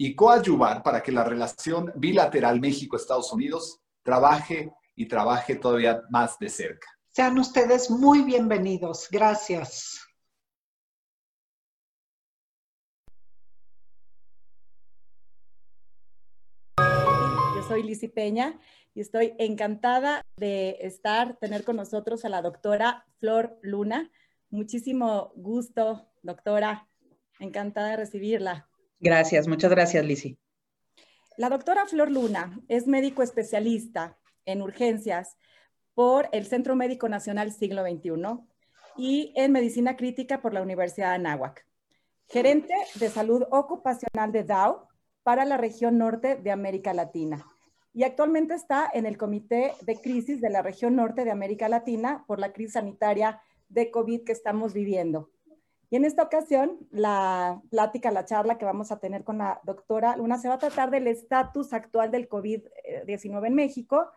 y coadyuvar para que la relación bilateral México-Estados Unidos trabaje y trabaje todavía más de cerca. Sean ustedes muy bienvenidos. Gracias. Yo soy Lizzy Peña y estoy encantada de estar, tener con nosotros a la doctora Flor Luna. Muchísimo gusto, doctora. Encantada de recibirla. Gracias, muchas gracias, Lizzy. La doctora Flor Luna es médico especialista en urgencias por el Centro Médico Nacional Siglo XXI y en Medicina Crítica por la Universidad de Anáhuac. Gerente de Salud Ocupacional de DAO para la región norte de América Latina. Y actualmente está en el Comité de Crisis de la región norte de América Latina por la crisis sanitaria de COVID que estamos viviendo. Y en esta ocasión, la plática, la charla que vamos a tener con la doctora Luna se va a tratar del estatus actual del COVID-19 en México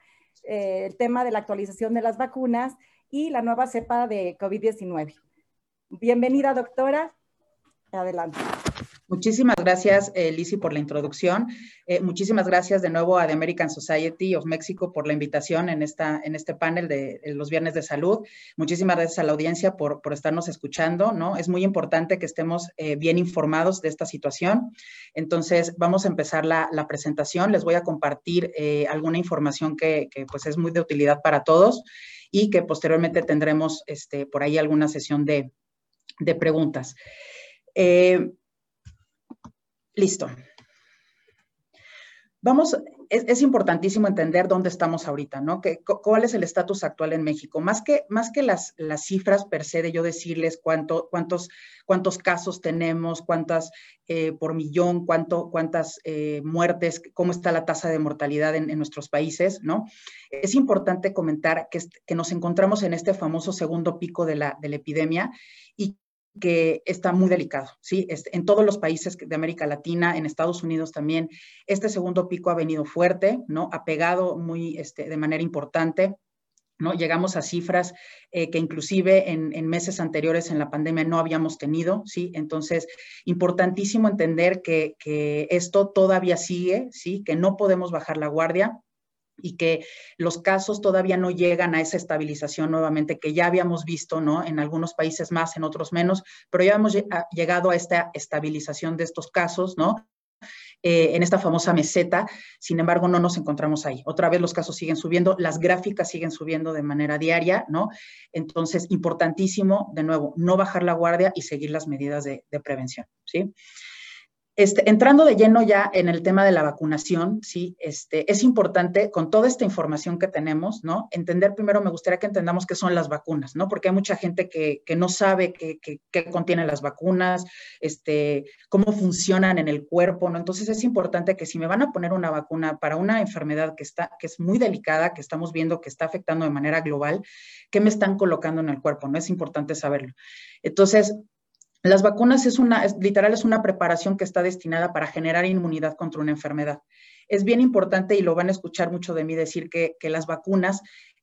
eh, el tema de la actualización de las vacunas y la nueva cepa de COVID-19. Bienvenida, doctora. Adelante. Muchísimas gracias, eh, por la introducción. Eh, muchísimas gracias de nuevo a The American Society of Mexico por la invitación en, esta, en este panel de, los Viernes de Salud. Muchísimas gracias a la audiencia por, por estarnos escuchando, ¿no? Es muy importante que estemos eh, bien informados de esta situación. Entonces, vamos a empezar la, la presentación. Les voy a compartir eh, alguna información que, que, pues es muy de utilidad para todos y que posteriormente tendremos este, por ahí alguna sesión de, de preguntas. Eh, Listo. Vamos, es, importantísimo entender dónde estamos ahorita, ¿no? ¿Cuál es el estatus actual en México? Más que, más que las, las cifras per se de yo decirles cuánto, cuántos, cuántos casos tenemos, cuántas eh, por millón, cuánto, cuántas eh, muertes, cómo está la tasa de mortalidad en, nuestros países, ¿no? Es importante comentar que, que, nos encontramos en este famoso segundo pico de la, de la epidemia y que está muy delicado, ¿sí? En todos los países de América Latina, en Estados Unidos también, este segundo pico ha venido fuerte, ¿no? Ha pegado muy, este, de manera importante, ¿no? Llegamos a cifras eh, que inclusive en, meses anteriores en la pandemia no habíamos tenido, ¿sí? Entonces, importantísimo entender que esto todavía sigue, ¿sí? Que no podemos bajar la guardia, y que los casos todavía no llegan a esa estabilización nuevamente que ya habíamos visto, ¿no? En algunos países más, en otros menos, pero ya hemos llegado a esta estabilización de estos casos, ¿no? Eh, en esta famosa meseta, sin embargo, no nos encontramos ahí. Otra vez los casos siguen subiendo, las gráficas siguen subiendo de manera diaria, ¿no? Entonces, importantísimo, de nuevo, no bajar la guardia y seguir las medidas de prevención, ¿sí? Este, entrando de lleno ya en el tema de la vacunación, sí, este, es importante con toda esta información que tenemos, ¿no? Entender primero, me gustaría que entendamos qué son las vacunas, ¿no? Porque hay mucha gente que, no sabe qué, contienen las vacunas, este, cómo funcionan en el cuerpo, ¿no? Entonces es importante que si me van a poner una vacuna para una enfermedad que, está, que es muy delicada, que estamos viendo que está afectando de manera global, ¿qué me están colocando en el cuerpo? ¿No? Es importante saberlo. Entonces, las vacunas es una, literal, es una preparación que está destinada para generar inmunidad contra una enfermedad. Es bien importante, y lo van a escuchar mucho de mí decir, que, que las vacunas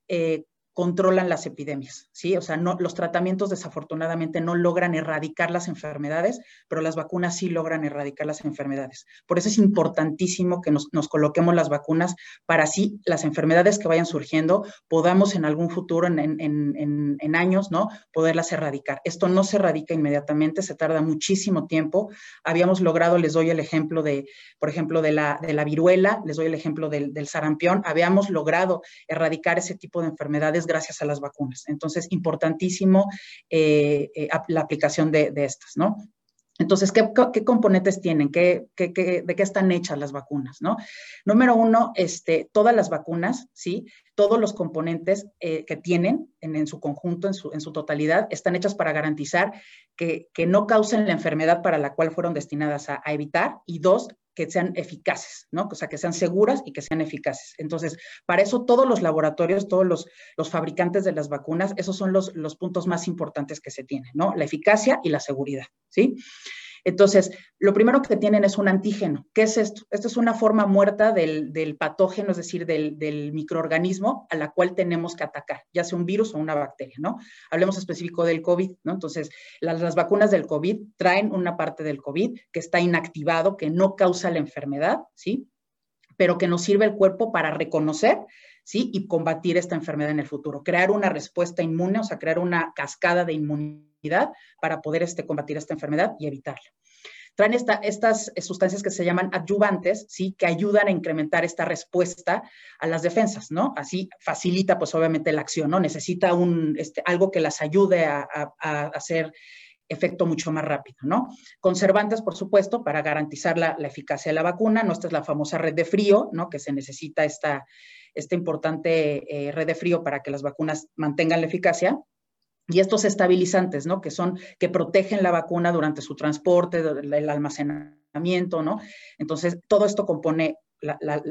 eh, controlan las epidemias, ¿sí? O sea, no, los tratamientos desafortunadamente no logran erradicar las enfermedades, pero las vacunas sí logran erradicar las enfermedades. Por eso es importantísimo que nos, coloquemos las vacunas para así las enfermedades que vayan surgiendo podamos en algún futuro, en, años, ¿no? Poderlas erradicar. Esto no se erradica inmediatamente, se tarda muchísimo tiempo. Habíamos logrado, les doy el ejemplo de, por ejemplo, de la, de la viruela, les doy el ejemplo del, del sarampión, habíamos logrado erradicar ese tipo de enfermedades gracias a las vacunas. Entonces, importantísimo eh, eh, la aplicación de, estas, ¿no? Entonces, ¿qué, componentes tienen? ¿Qué, ¿De qué están hechas las vacunas? ¿no? Número uno, este, todas las vacunas, ¿sí? Todos los componentes eh, que tienen en, su conjunto, en su, totalidad, están hechas para garantizar que, no causen la enfermedad para la cual fueron destinadas a evitar. Y dos, que sean eficaces, ¿no? O sea, que sean seguras y que sean eficaces. Entonces, para eso todos los laboratorios, todos los, los fabricantes de las vacunas, esos son los, los puntos más importantes que se tienen, ¿no? La eficacia y la seguridad, ¿sí? Entonces, lo primero que tienen es un antígeno. ¿Qué es esto? Esto es una forma muerta del, patógeno, es decir, del, microorganismo a la cual tenemos que atacar, ya sea un virus o una bacteria, ¿no? Hablemos específico del COVID, ¿no? Entonces, las, vacunas del COVID traen una parte del COVID que está inactivado, que no causa la enfermedad, ¿sí? Pero que nos sirve el cuerpo para reconocer ¿sí? Y combatir esta enfermedad en el futuro, crear una respuesta inmune, o sea, crear una cascada de inmunidad para poder este, combatir esta enfermedad y evitarla. Traen estas sustancias que se llaman adyuvantes, ¿sí? Que ayudan a incrementar esta respuesta a las defensas, ¿no? Así facilita, pues, obviamente la acción, ¿no? Necesita un, este, algo que las ayude a, hacer efecto mucho más rápido, ¿no? Conservantes, por supuesto, para garantizar la, la, eficacia de la vacuna, ¿no? Esta es la famosa red de frío, ¿no? Que se necesita esta, esta importante eh, red de frío para que las vacunas mantengan la eficacia. Y estos estabilizantes, ¿no? Que son, que protegen la vacuna durante su transporte, el almacenamiento, ¿no? Entonces, todo esto compone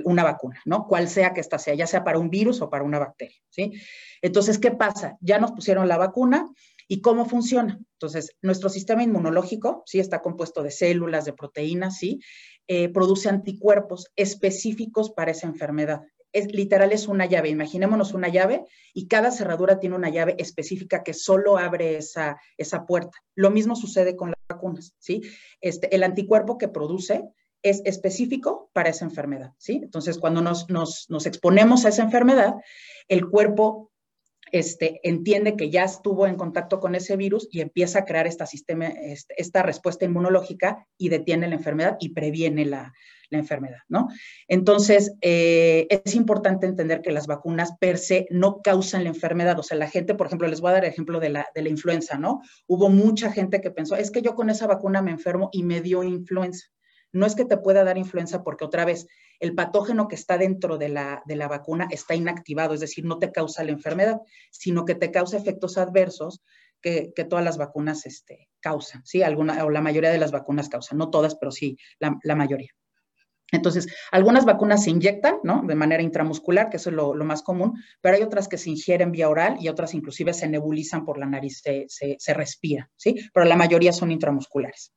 una vacuna, ¿no? Cual sea que esta sea, ya sea para un virus o para una bacteria, ¿sí? Entonces, ¿qué pasa? Ya nos pusieron la vacuna y cómo funciona. Entonces, nuestro sistema inmunológico, ¿sí? Está compuesto de células, de proteínas, ¿sí? Eh, produce anticuerpos específicos para esa enfermedad es literal es una llave. Imaginémonos una llave y cada cerradura tiene una llave específica que solo abre esa, esa puerta. Lo mismo sucede con las vacunas, ¿sí? Este, el anticuerpo que produce es específico para esa enfermedad, ¿sí? Entonces, cuando nos, nos, nos exponemos a esa enfermedad, el cuerpo este, entiende que ya estuvo en contacto con ese virus y empieza a crear esta, sistema, este, esta respuesta inmunológica y detiene la enfermedad y previene la, la enfermedad, ¿no? Entonces, eh, es importante entender que las vacunas per se no causan la enfermedad. O sea, la gente, por ejemplo, les voy a dar el ejemplo de la, de la influenza, ¿no? Hubo mucha gente que pensó, es que yo con esa vacuna me enfermo y me dio influenza. No es que te pueda dar influenza porque otra vez el patógeno que está dentro de la, de la vacuna está inactivado, es decir, no te causa la enfermedad, sino que te causa efectos adversos que, que, todas las vacunas este, causan, ¿sí? Alguna, o la mayoría de las vacunas causan, no todas, pero sí la, la mayoría. Entonces, algunas vacunas se inyectan, ¿no? De manera intramuscular, que eso es lo, más común, pero hay otras que se ingieren vía oral y otras inclusive se nebulizan por la nariz, se, se, respira, ¿sí? Pero la mayoría son intramusculares.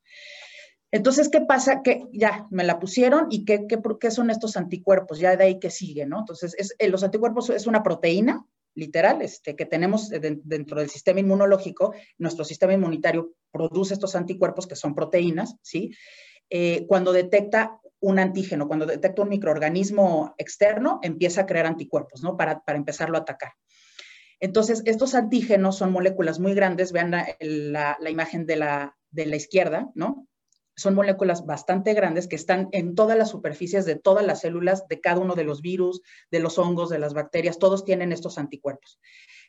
Entonces, ¿qué pasa? Que ya me la pusieron y ¿qué, qué, son estos anticuerpos? Ya de ahí que sigue, ¿no? Entonces, es, eh, los anticuerpos es una proteína, literal, este, que tenemos dentro del sistema inmunológico. Nuestro sistema inmunitario produce estos anticuerpos que son proteínas, ¿sí? Eh, cuando detecta un antígeno, cuando detecta un microorganismo externo, empieza a crear anticuerpos, ¿no? Para, para empezarlo a atacar. Entonces, estos antígenos son moléculas muy grandes, vean la, imagen de la, de la izquierda, ¿no? Son moléculas bastante grandes que están en todas las superficies de todas las células, de cada uno de los virus, de los hongos, de las bacterias, todos tienen estos anticuerpos,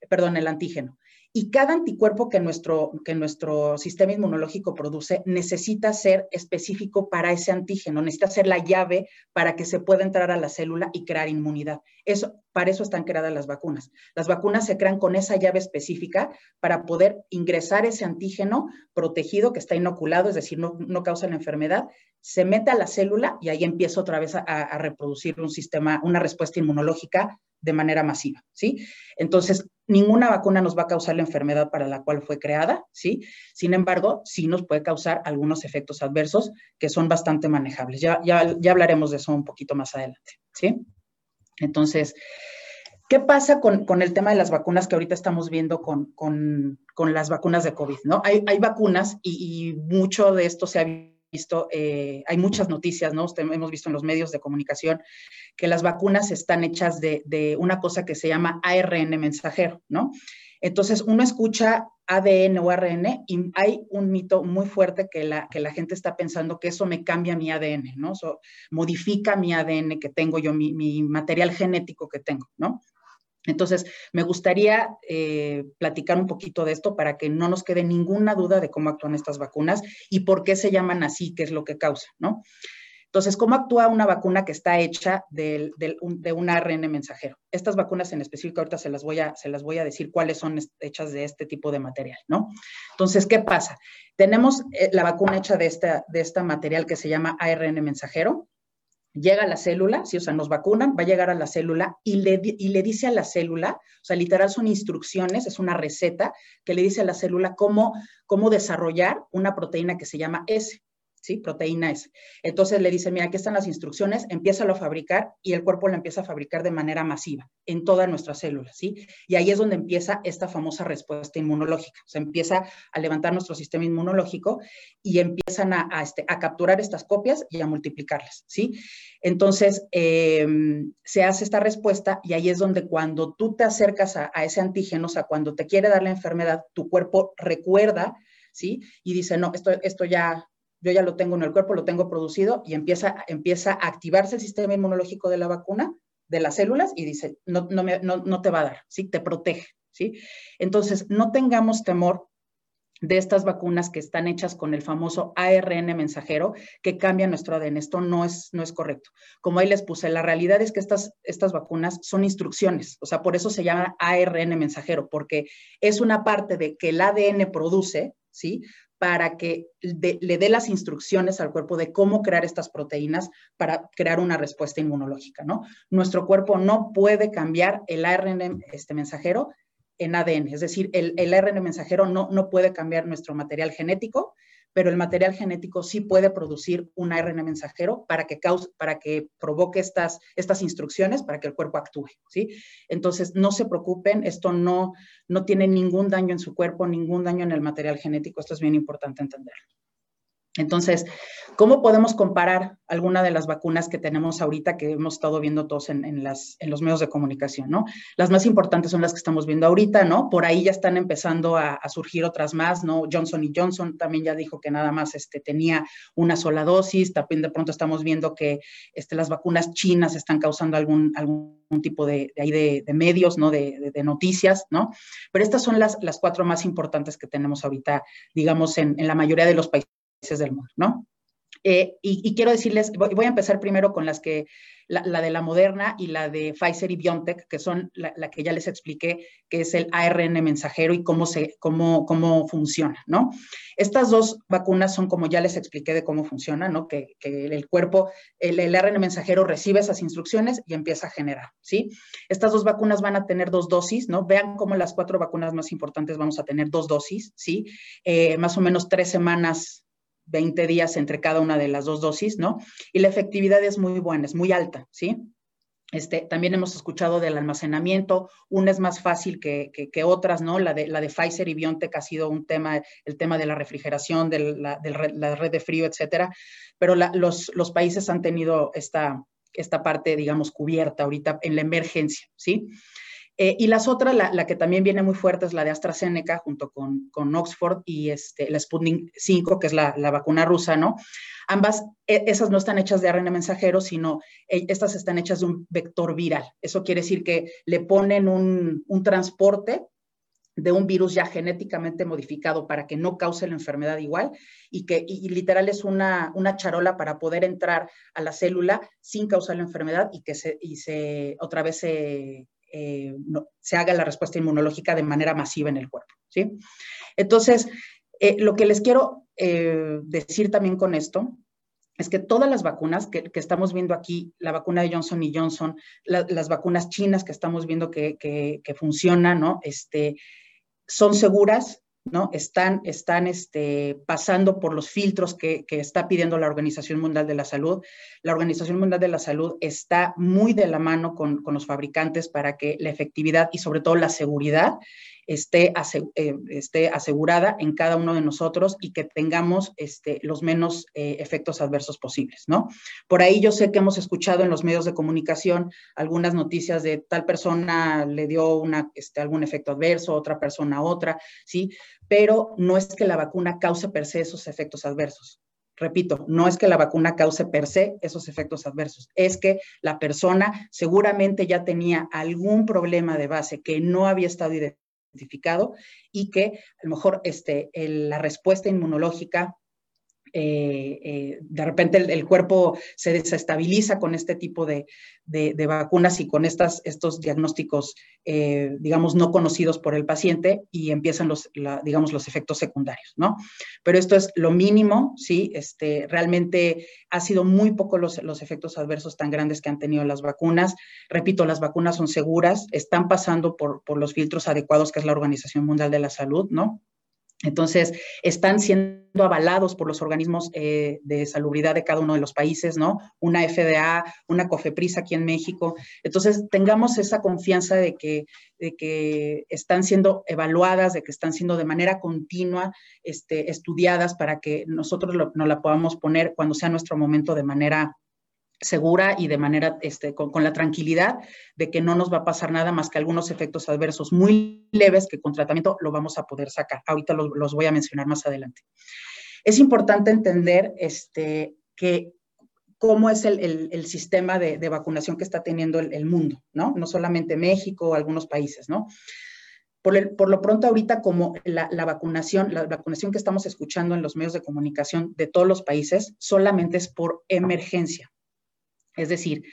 perdón, el antígeno. Y cada anticuerpo que nuestro, que nuestro sistema inmunológico produce necesita ser específico para ese antígeno, necesita ser la llave para que se pueda entrar a la célula y crear inmunidad. Eso, para eso están creadas las vacunas. Las vacunas se crean con esa llave específica para poder ingresar ese antígeno protegido que está inoculado, es decir, no, no causa la enfermedad, se mete a la célula y ahí empieza otra vez a, a reproducir un sistema, una respuesta inmunológica de manera masiva, ¿sí? Entonces, ninguna vacuna nos va a causar la enfermedad para la cual fue creada, ¿sí? Sin embargo, sí nos puede causar algunos efectos adversos que son bastante manejables. Ya, ya, ya hablaremos de eso un poquito más adelante, ¿sí? Entonces, ¿qué pasa con, con el tema de las vacunas que ahorita estamos viendo con, con, con las vacunas de COVID, ¿no? Hay, hay vacunas y, mucho de esto se ha visto, eh, hay muchas noticias, ¿no? hemos visto en los medios de comunicación que las vacunas están hechas de, una cosa que se llama ARN mensajero, ¿no? Entonces uno escucha ADN o ARN y hay un mito muy fuerte que la, que la gente está pensando que eso me cambia mi ADN, ¿no? Eso modifica mi ADN que tengo yo, mi material genético que tengo, ¿no? Entonces, me gustaría eh, platicar un poquito de esto para que no nos quede ninguna duda de cómo actúan estas vacunas y por qué se llaman así, qué es lo que causa, ¿no? Entonces, ¿cómo actúa una vacuna que está hecha de, un ARN mensajero? Estas vacunas en específico, ahorita se las, voy a, se las voy a decir cuáles son hechas de este tipo de material, ¿no? Entonces, ¿qué pasa? Tenemos eh, la vacuna hecha de esta, de este material que se llama ARN mensajero, llega a la célula, sí, o sea, nos vacunan, va a llegar a la célula y le, y le dice a la célula, o sea, literal son instrucciones, es una receta que le dice a la célula cómo, cómo desarrollar una proteína que se llama S. ¿sí? Proteína S. Entonces le dice, mira, aquí están las instrucciones, empieza a fabricar y el cuerpo lo empieza a fabricar de manera masiva en todas nuestras células, ¿sí? Y ahí es donde empieza esta famosa respuesta inmunológica. O sea, empieza a levantar nuestro sistema inmunológico y empiezan a, este, a capturar estas copias y a multiplicarlas, ¿sí? Entonces, eh, se hace esta respuesta y ahí es donde cuando tú te acercas a, a ese antígeno, o sea, cuando te quiere dar la enfermedad, tu cuerpo recuerda, ¿sí? Y dice, no, esto, esto ya, yo ya lo tengo en el cuerpo, lo tengo producido y empieza, empieza a activarse el sistema inmunológico de la vacuna, de las células, y dice, no, no, no, no te va a dar, ¿sí? Te protege, ¿sí? Entonces, no tengamos temor de estas vacunas que están hechas con el famoso ARN mensajero que cambia nuestro ADN. Esto no es, no es correcto. Como ahí les puse, la realidad es que estas, estas vacunas son instrucciones, o sea, por eso se llama ARN mensajero, porque es una parte de que el ADN produce, ¿sí? Para que le dé las instrucciones al cuerpo de cómo crear estas proteínas para crear una respuesta inmunológica, ¿no? Nuestro cuerpo no puede cambiar el ARN este mensajero en ADN, es decir, el, el ARN mensajero no, no puede cambiar nuestro material genético, pero el material genético sí puede producir un ARN mensajero para que, cause, para que provoque estas, estas instrucciones para que el cuerpo actúe, ¿sí? Entonces, no se preocupen, esto no, no tiene ningún daño en su cuerpo, ningún daño en el material genético, esto es bien importante entenderlo. Entonces, ¿cómo podemos comparar alguna de las vacunas que tenemos ahorita que hemos estado viendo todos en, los medios de comunicación, ¿no? Las más importantes son las que estamos viendo ahorita, ¿no? Por ahí ya están empezando a, surgir otras más, ¿no? Johnson y Johnson también ya dijo que nada más este, tenía una sola dosis, también de pronto estamos viendo que este, las vacunas chinas están causando algún, algún tipo de, de, de, medios, ¿no? De, noticias, ¿no? Pero estas son las, las cuatro más importantes que tenemos ahorita, digamos, en la mayoría de los países del mundo, ¿no? Eh, y, y, quiero decirles, voy, a empezar primero con las que, la, la, de la Moderna y la de Pfizer y BioNTech, que son la, la, que ya les expliqué, que es el ARN mensajero y cómo, se, cómo, cómo funciona, ¿no? Estas dos vacunas son como ya les expliqué de cómo funciona, ¿no? Que, que el cuerpo, el, el, ARN mensajero recibe esas instrucciones y empieza a generar, ¿sí? Estas dos vacunas van a tener dos dosis, ¿no? Vean cómo las cuatro vacunas más importantes vamos a tener dos dosis, ¿sí? Eh, más o menos tres semanas 20 días entre cada una de las dos dosis, ¿no? Y la efectividad es muy buena, es muy alta, ¿sí? Este, también hemos escuchado del almacenamiento, una es más fácil que, otras, ¿no? La de, la de Pfizer y BioNTech ha sido un tema, el tema de la refrigeración, de la, red de frío, etcétera, pero los, los, países han tenido esta, esta parte, digamos, cubierta ahorita en la emergencia, ¿sí? Eh, y las otras, la, que también viene muy fuerte es la de AstraZeneca junto con, con Oxford y este, la Sputnik 5, que es la, la vacuna rusa, ¿no? Ambas, e, esas no están hechas de ARN mensajero, sino e, estas están hechas de un vector viral. Eso quiere decir que le ponen un, transporte de un virus ya genéticamente modificado para que no cause la enfermedad igual y que literal es una, una, charola para poder entrar a la célula sin causar la enfermedad y que se, y se otra vez se, eh, se haga la respuesta inmunológica de manera masiva en el cuerpo. ¿sí? Entonces, eh, lo que les quiero eh, decir también con esto es que todas las vacunas que, estamos viendo aquí, la vacuna de Johnson y Johnson, las vacunas chinas que estamos viendo que, que, funcionan, ¿no? Este, son seguras, ¿no? Están, están este, pasando por los filtros que, que, está pidiendo la Organización Mundial de la Salud. La Organización Mundial de la Salud está muy de la mano con, con los fabricantes para que la efectividad y sobre todo la seguridad esté, eh, esté asegurada en cada uno de nosotros y que tengamos este, los menos eh, efectos adversos posibles, ¿no? Por ahí yo sé que hemos escuchado en los medios de comunicación algunas noticias de tal persona le dio este, algún efecto adverso, otra persona otra, ¿sí? Pero no es que la vacuna cause per se esos efectos adversos. Repito, no es que la vacuna cause per se esos efectos adversos, es que la persona seguramente ya tenía algún problema de base que no había estado identificado y que a lo mejor este, la respuesta inmunológica eh, eh, de repente el, cuerpo se desestabiliza con este tipo de, vacunas y con estas, estos diagnósticos, eh, digamos, no conocidos por el paciente y empiezan los, digamos, los efectos secundarios, ¿no? Pero esto es lo mínimo, ¿sí? Este, realmente ha sido muy poco los, los efectos adversos tan grandes que han tenido las vacunas. Repito, las vacunas son seguras, están pasando por, por los filtros adecuados que es la Organización Mundial de la Salud, ¿no? Entonces, están siendo avalados por los organismos eh, de salubridad de cada uno de los países, ¿no? Una FDA, una COFEPRIS aquí en México. Entonces, tengamos esa confianza de que, de que están siendo evaluadas, de que están siendo de manera continua este, estudiadas para que nosotros nos la podamos poner cuando sea nuestro momento de manera segura y de manera, este, con, la tranquilidad de que no nos va a pasar nada más que algunos efectos adversos muy leves que con tratamiento lo vamos a poder sacar. Ahorita los, voy a mencionar más adelante. Es importante entender este, que cómo es el, sistema de, vacunación que está teniendo el, mundo, ¿no? No solamente México, algunos países, ¿no? Por, por, lo pronto ahorita como la, la, vacunación, la vacunación que estamos escuchando en los medios de comunicación de todos los países solamente es por emergencia. Es decir,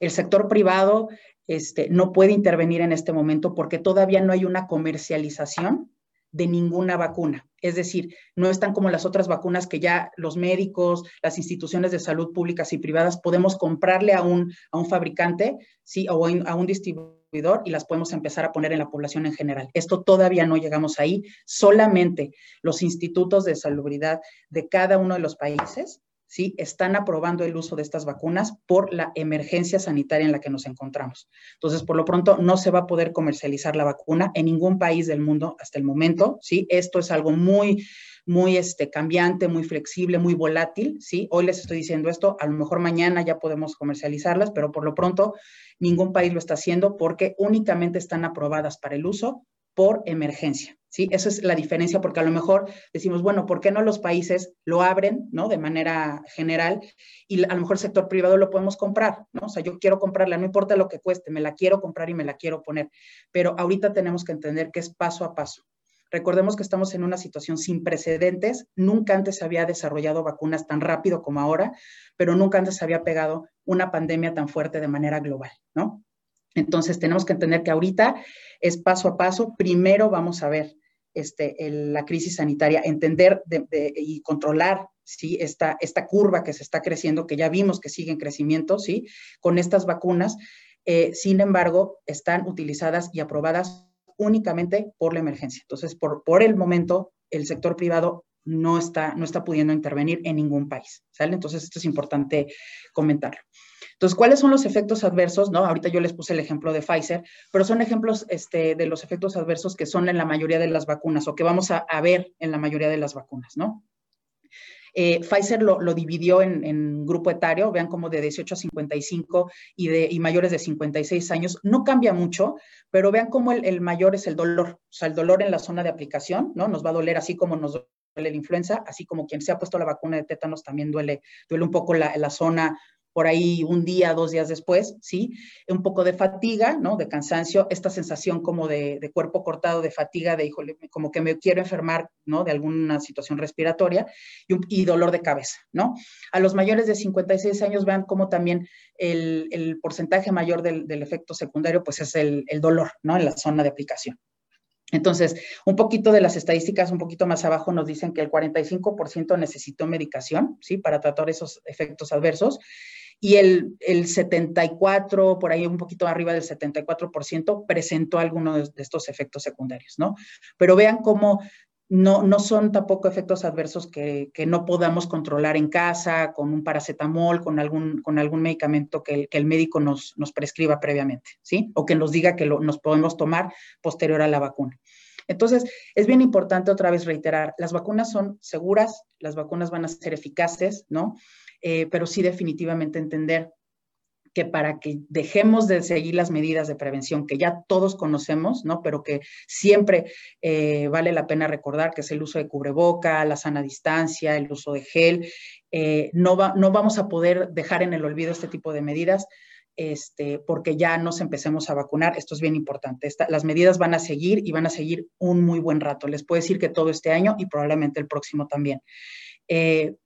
el sector privado este, no puede intervenir en este momento porque todavía no hay una comercialización de ninguna vacuna. Es decir, no están como las otras vacunas que ya los médicos, las instituciones de salud públicas y privadas podemos comprarle a un, a un fabricante ¿sí? o a un distribuidor y las podemos empezar a poner en la población en general. Esto todavía no llegamos ahí. Solamente los institutos de salubridad de cada uno de los países ¿sí? están aprobando el uso de estas vacunas por la emergencia sanitaria en la que nos encontramos. Entonces, por lo pronto, no se va a poder comercializar la vacuna en ningún país del mundo hasta el momento. ¿sí? Esto es algo muy, muy este, cambiante, muy flexible, muy volátil. ¿sí? Hoy les estoy diciendo esto, a lo mejor mañana ya podemos comercializarlas, pero por lo pronto ningún país lo está haciendo porque únicamente están aprobadas para el uso por emergencia. ¿sí? Esa es la diferencia, porque a lo mejor decimos, bueno, ¿por qué no los países lo abren, ¿no? De manera general y a lo mejor el sector privado lo podemos comprar, ¿no? O sea, yo quiero comprarla, no importa lo que cueste, me la quiero comprar y me la quiero poner. Pero ahorita tenemos que entender que es paso a paso. Recordemos que estamos en una situación sin precedentes. Nunca antes se había desarrollado vacunas tan rápido como ahora, pero nunca antes se había pegado una pandemia tan fuerte de manera global, ¿no? Entonces tenemos que entender que ahorita es paso a paso. Primero vamos a ver este, la crisis sanitaria, entender y controlar ¿sí? esta, esta curva que se está creciendo, que ya vimos que sigue en crecimiento, ¿sí? con estas vacunas. Eh, sin embargo, están utilizadas y aprobadas únicamente por la emergencia. Entonces, por, por el momento, el sector privado no está, no está pudiendo intervenir en ningún país. Entonces, esto es importante comentarlo. Entonces, ¿cuáles son los efectos adversos? No, ahorita yo les puse el ejemplo de Pfizer, pero son ejemplos este, de los efectos adversos que son en la mayoría de las vacunas o que vamos a, ver en la mayoría de las vacunas, ¿no? Eh, Pfizer lo, dividió en, grupo etario, vean como de 18 a 55 y, de, y mayores de 56 años. No cambia mucho, pero vean cómo el, mayor es el dolor, o sea, el dolor en la zona de aplicación, ¿no? Nos va a doler así como nos duele la influenza, así como quien se ha puesto la vacuna de tétanos también duele, duele un poco la, la zona por ahí un día, dos días después, ¿sí? Un poco de fatiga, ¿no? De cansancio, esta sensación como de, cuerpo cortado, de fatiga, de, híjole, como que me quiero enfermar, ¿no? De alguna situación respiratoria y, dolor de cabeza, ¿no? A los mayores de 56 años vean cómo también el, porcentaje mayor del, efecto secundario, pues es el, el dolor, ¿no? En la zona de aplicación. Entonces, un poquito de las estadísticas, un poquito más abajo, nos dicen que el 45% necesitó medicación, ¿sí? Para tratar esos efectos adversos y el, el 74, por ahí un poquito arriba del 74%, presentó algunos de estos efectos secundarios, ¿no? Pero vean cómo no, no son tampoco efectos adversos que, que, no podamos controlar en casa, con un paracetamol, con algún, con algún medicamento que el, que el médico nos, nos, prescriba previamente, ¿sí? O que nos diga que lo, nos podemos tomar posterior a la vacuna. Entonces, es bien importante otra vez reiterar, las vacunas son seguras, las vacunas van a ser eficaces, ¿no? Eh, pero sí definitivamente entender que para que dejemos de seguir las medidas de prevención que ya todos conocemos, ¿no? Pero que siempre eh, vale la pena recordar que es el uso de cubreboca, la sana distancia, el uso de gel, eh, no, no vamos a poder dejar en el olvido este tipo de medidas. Este, porque ya nos empecemos a vacunar. Esto es bien importante. las medidas van a seguir y van a seguir un muy buen rato. Les puedo decir que todo este año y probablemente el próximo también.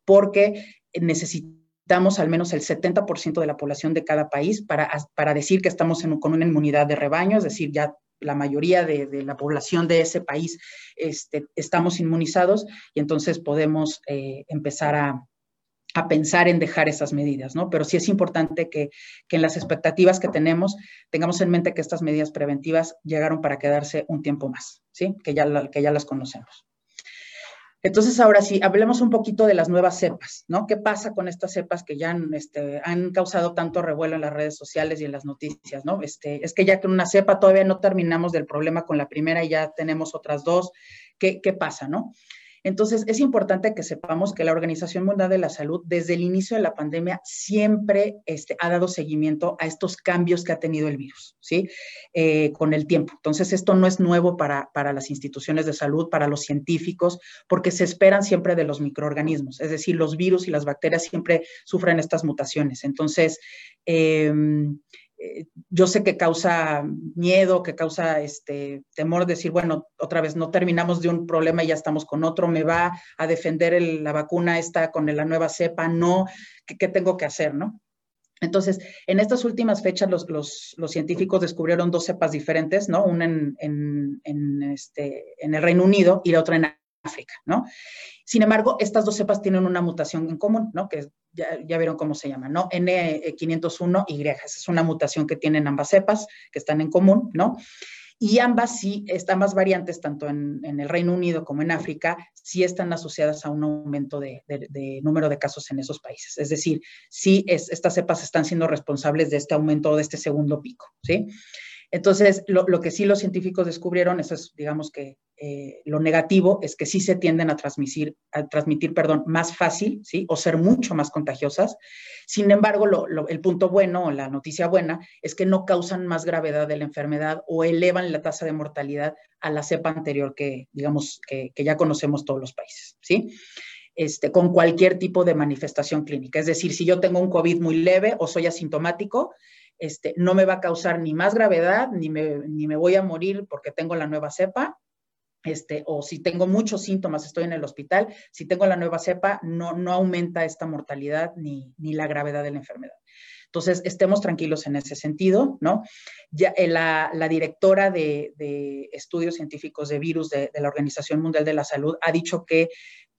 porque necesitamos al menos el 70% de la población de cada país para, para decir que estamos con una inmunidad de rebaño, es decir, ya la mayoría de, la población de ese país este, estamos inmunizados y entonces podemos eh, empezar a, a, pensar en dejar esas medidas, ¿no? Pero sí es importante que, que, en las expectativas que tenemos tengamos en mente que estas medidas preventivas llegaron para quedarse un tiempo más, ¿sí? Que ya, que ya las conocemos. Entonces, ahora sí, hablemos un poquito de las nuevas cepas, ¿no? ¿Qué pasa con estas cepas que ya han, este, han causado tanto revuelo en las redes sociales y en las noticias, ¿no? Este, es que ya con una cepa todavía no terminamos del problema con la primera y ya tenemos otras dos. ¿Qué, qué pasa, no? Entonces, es importante que sepamos que la Organización Mundial de la Salud, desde el inicio de la pandemia, siempre este, ha dado seguimiento a estos cambios que ha tenido el virus, ¿sí? Eh, con el tiempo. Entonces, esto no es nuevo para, para las instituciones de salud, para los científicos, porque se esperan siempre de los microorganismos. Es decir, los virus y las bacterias siempre sufren estas mutaciones. Entonces, eh, eh, yo sé que causa miedo, que causa este temor, decir, bueno, otra vez no terminamos de un problema y ya estamos con otro, me va a defender la vacuna esta con la nueva cepa, no, ¿qué, tengo que hacer, no? Entonces, en estas últimas fechas, los, científicos descubrieron dos cepas diferentes, ¿no? Una en, este, en el Reino Unido y la otra en África, ¿no? Sin embargo, estas dos cepas tienen una mutación en común, ¿no? Que ya, vieron cómo se llama, ¿no? N501Y. Esa es una mutación que tienen ambas cepas, que están en común, ¿no? Y ambas sí, ambas variantes, tanto en, el Reino Unido como en África, sí están asociadas a un aumento de, número de casos en esos países. Es decir, sí es, estas cepas están siendo responsables de este aumento, de este segundo pico, ¿sí? Entonces, lo, que sí los científicos descubrieron, eso es, digamos que eh, lo negativo, es que sí se tienden a transmitir, a transmitir perdón, más fácil, ¿sí? O ser mucho más contagiosas. Sin embargo, el punto bueno la noticia buena es que no causan más gravedad de la enfermedad o elevan la tasa de mortalidad a la cepa anterior que, digamos, que, ya conocemos todos los países, ¿sí? Este, con cualquier tipo de manifestación clínica. Es decir, si yo tengo un COVID muy leve o soy asintomático, este, no me va a causar ni más gravedad, ni me, ni me voy a morir porque tengo la nueva cepa, este, o si tengo muchos síntomas, estoy en el hospital, si tengo la nueva cepa, no, no aumenta esta mortalidad ni, ni la gravedad de la enfermedad. Entonces, estemos tranquilos en ese sentido, ¿no? Ya, eh, la, la, directora de, de, estudios científicos de virus de, de, la Organización Mundial de la Salud ha dicho que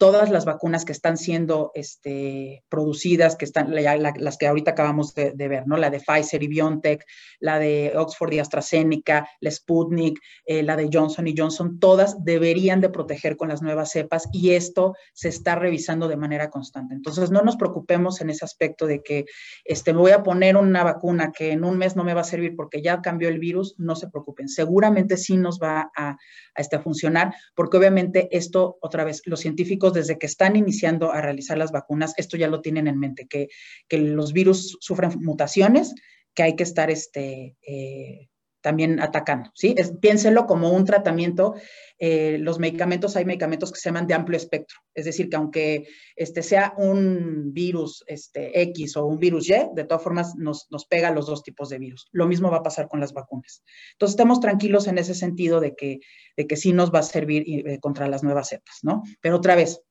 todas las vacunas que están siendo este, producidas, que están, las que ahorita acabamos de, ver, ¿no? La de Pfizer y BioNTech, la de Oxford y AstraZeneca, la Sputnik, eh, la de Johnson y Johnson, todas deberían de proteger con las nuevas cepas y esto se está revisando de manera constante. Entonces, no nos preocupemos en ese aspecto de que este, me voy a poner una vacuna que en un mes no me va a servir porque ya cambió el virus, no se preocupen. Seguramente sí nos va a, a, este, a funcionar porque obviamente esto, otra vez, los científicos desde que están iniciando a realizar las vacunas, esto ya lo tienen en mente, que, los virus sufren mutaciones que hay que estar este, eh, también atacando, ¿sí? piénselo como un tratamiento. Eh, los medicamentos, hay medicamentos que se llaman de amplio espectro, es decir, que aunque este sea un virus este, X o un virus Y, de todas formas nos, nos pega los dos tipos de virus. Lo mismo va a pasar con las vacunas. Entonces, estemos tranquilos en ese sentido de que, de que sí nos va a servir eh, contra las nuevas cepas, ¿no? Pero otra vez,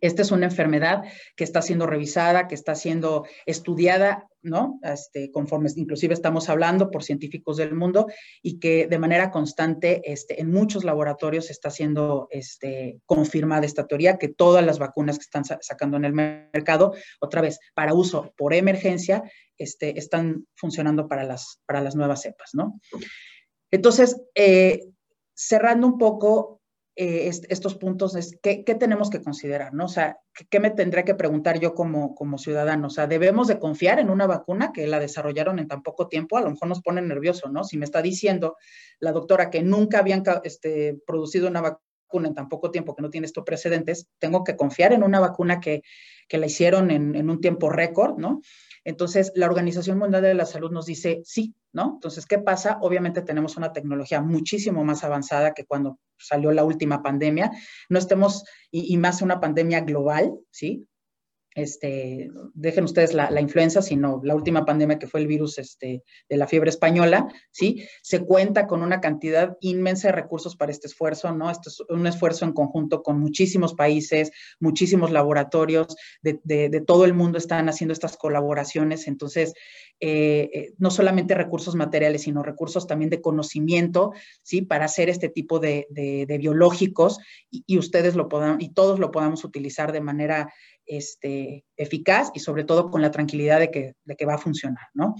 esta es una enfermedad que está siendo revisada, que está siendo estudiada, ¿no? Este, conforme inclusive estamos hablando por científicos del mundo y que de manera constante este, en muchos laboratorios está siendo este, confirmada esta teoría, que todas las vacunas que están sacando en el mercado, otra vez, para uso por emergencia, este, están funcionando para las, para las nuevas cepas, ¿no? Entonces, eh, cerrando un poco, eh, estos puntos es ¿qué, tenemos que considerar, ¿no? O sea, ¿qué, me tendría que preguntar yo como, como ciudadano? O sea, ¿debemos de confiar en una vacuna que la desarrollaron en tan poco tiempo? A lo mejor nos pone nervioso, ¿no? Si me está diciendo la doctora que nunca habían este, producido una vacuna en tan poco tiempo, que no tiene estos precedentes, tengo que confiar en una vacuna que, que la hicieron en, en un tiempo récord, ¿no? Entonces, la Organización Mundial de la Salud nos dice sí, ¿no? Entonces, ¿qué pasa? Obviamente tenemos una tecnología muchísimo más avanzada que cuando salió la última pandemia. No estemos, y, más una pandemia global, ¿sí? Este, dejen ustedes la, la, influenza, sino la última pandemia que fue el virus este, de la fiebre española, ¿sí? Se cuenta con una cantidad inmensa de recursos para este esfuerzo, ¿no? Esto es un esfuerzo en conjunto con muchísimos países, muchísimos laboratorios de, de, de todo el mundo están haciendo estas colaboraciones, entonces, eh, eh, no solamente recursos materiales, sino recursos también de conocimiento, ¿sí? Para hacer este tipo de, de biológicos y, y, ustedes lo puedan, y todos lo podamos utilizar de manera este, eficaz y sobre todo con la tranquilidad de que, va a funcionar, ¿no?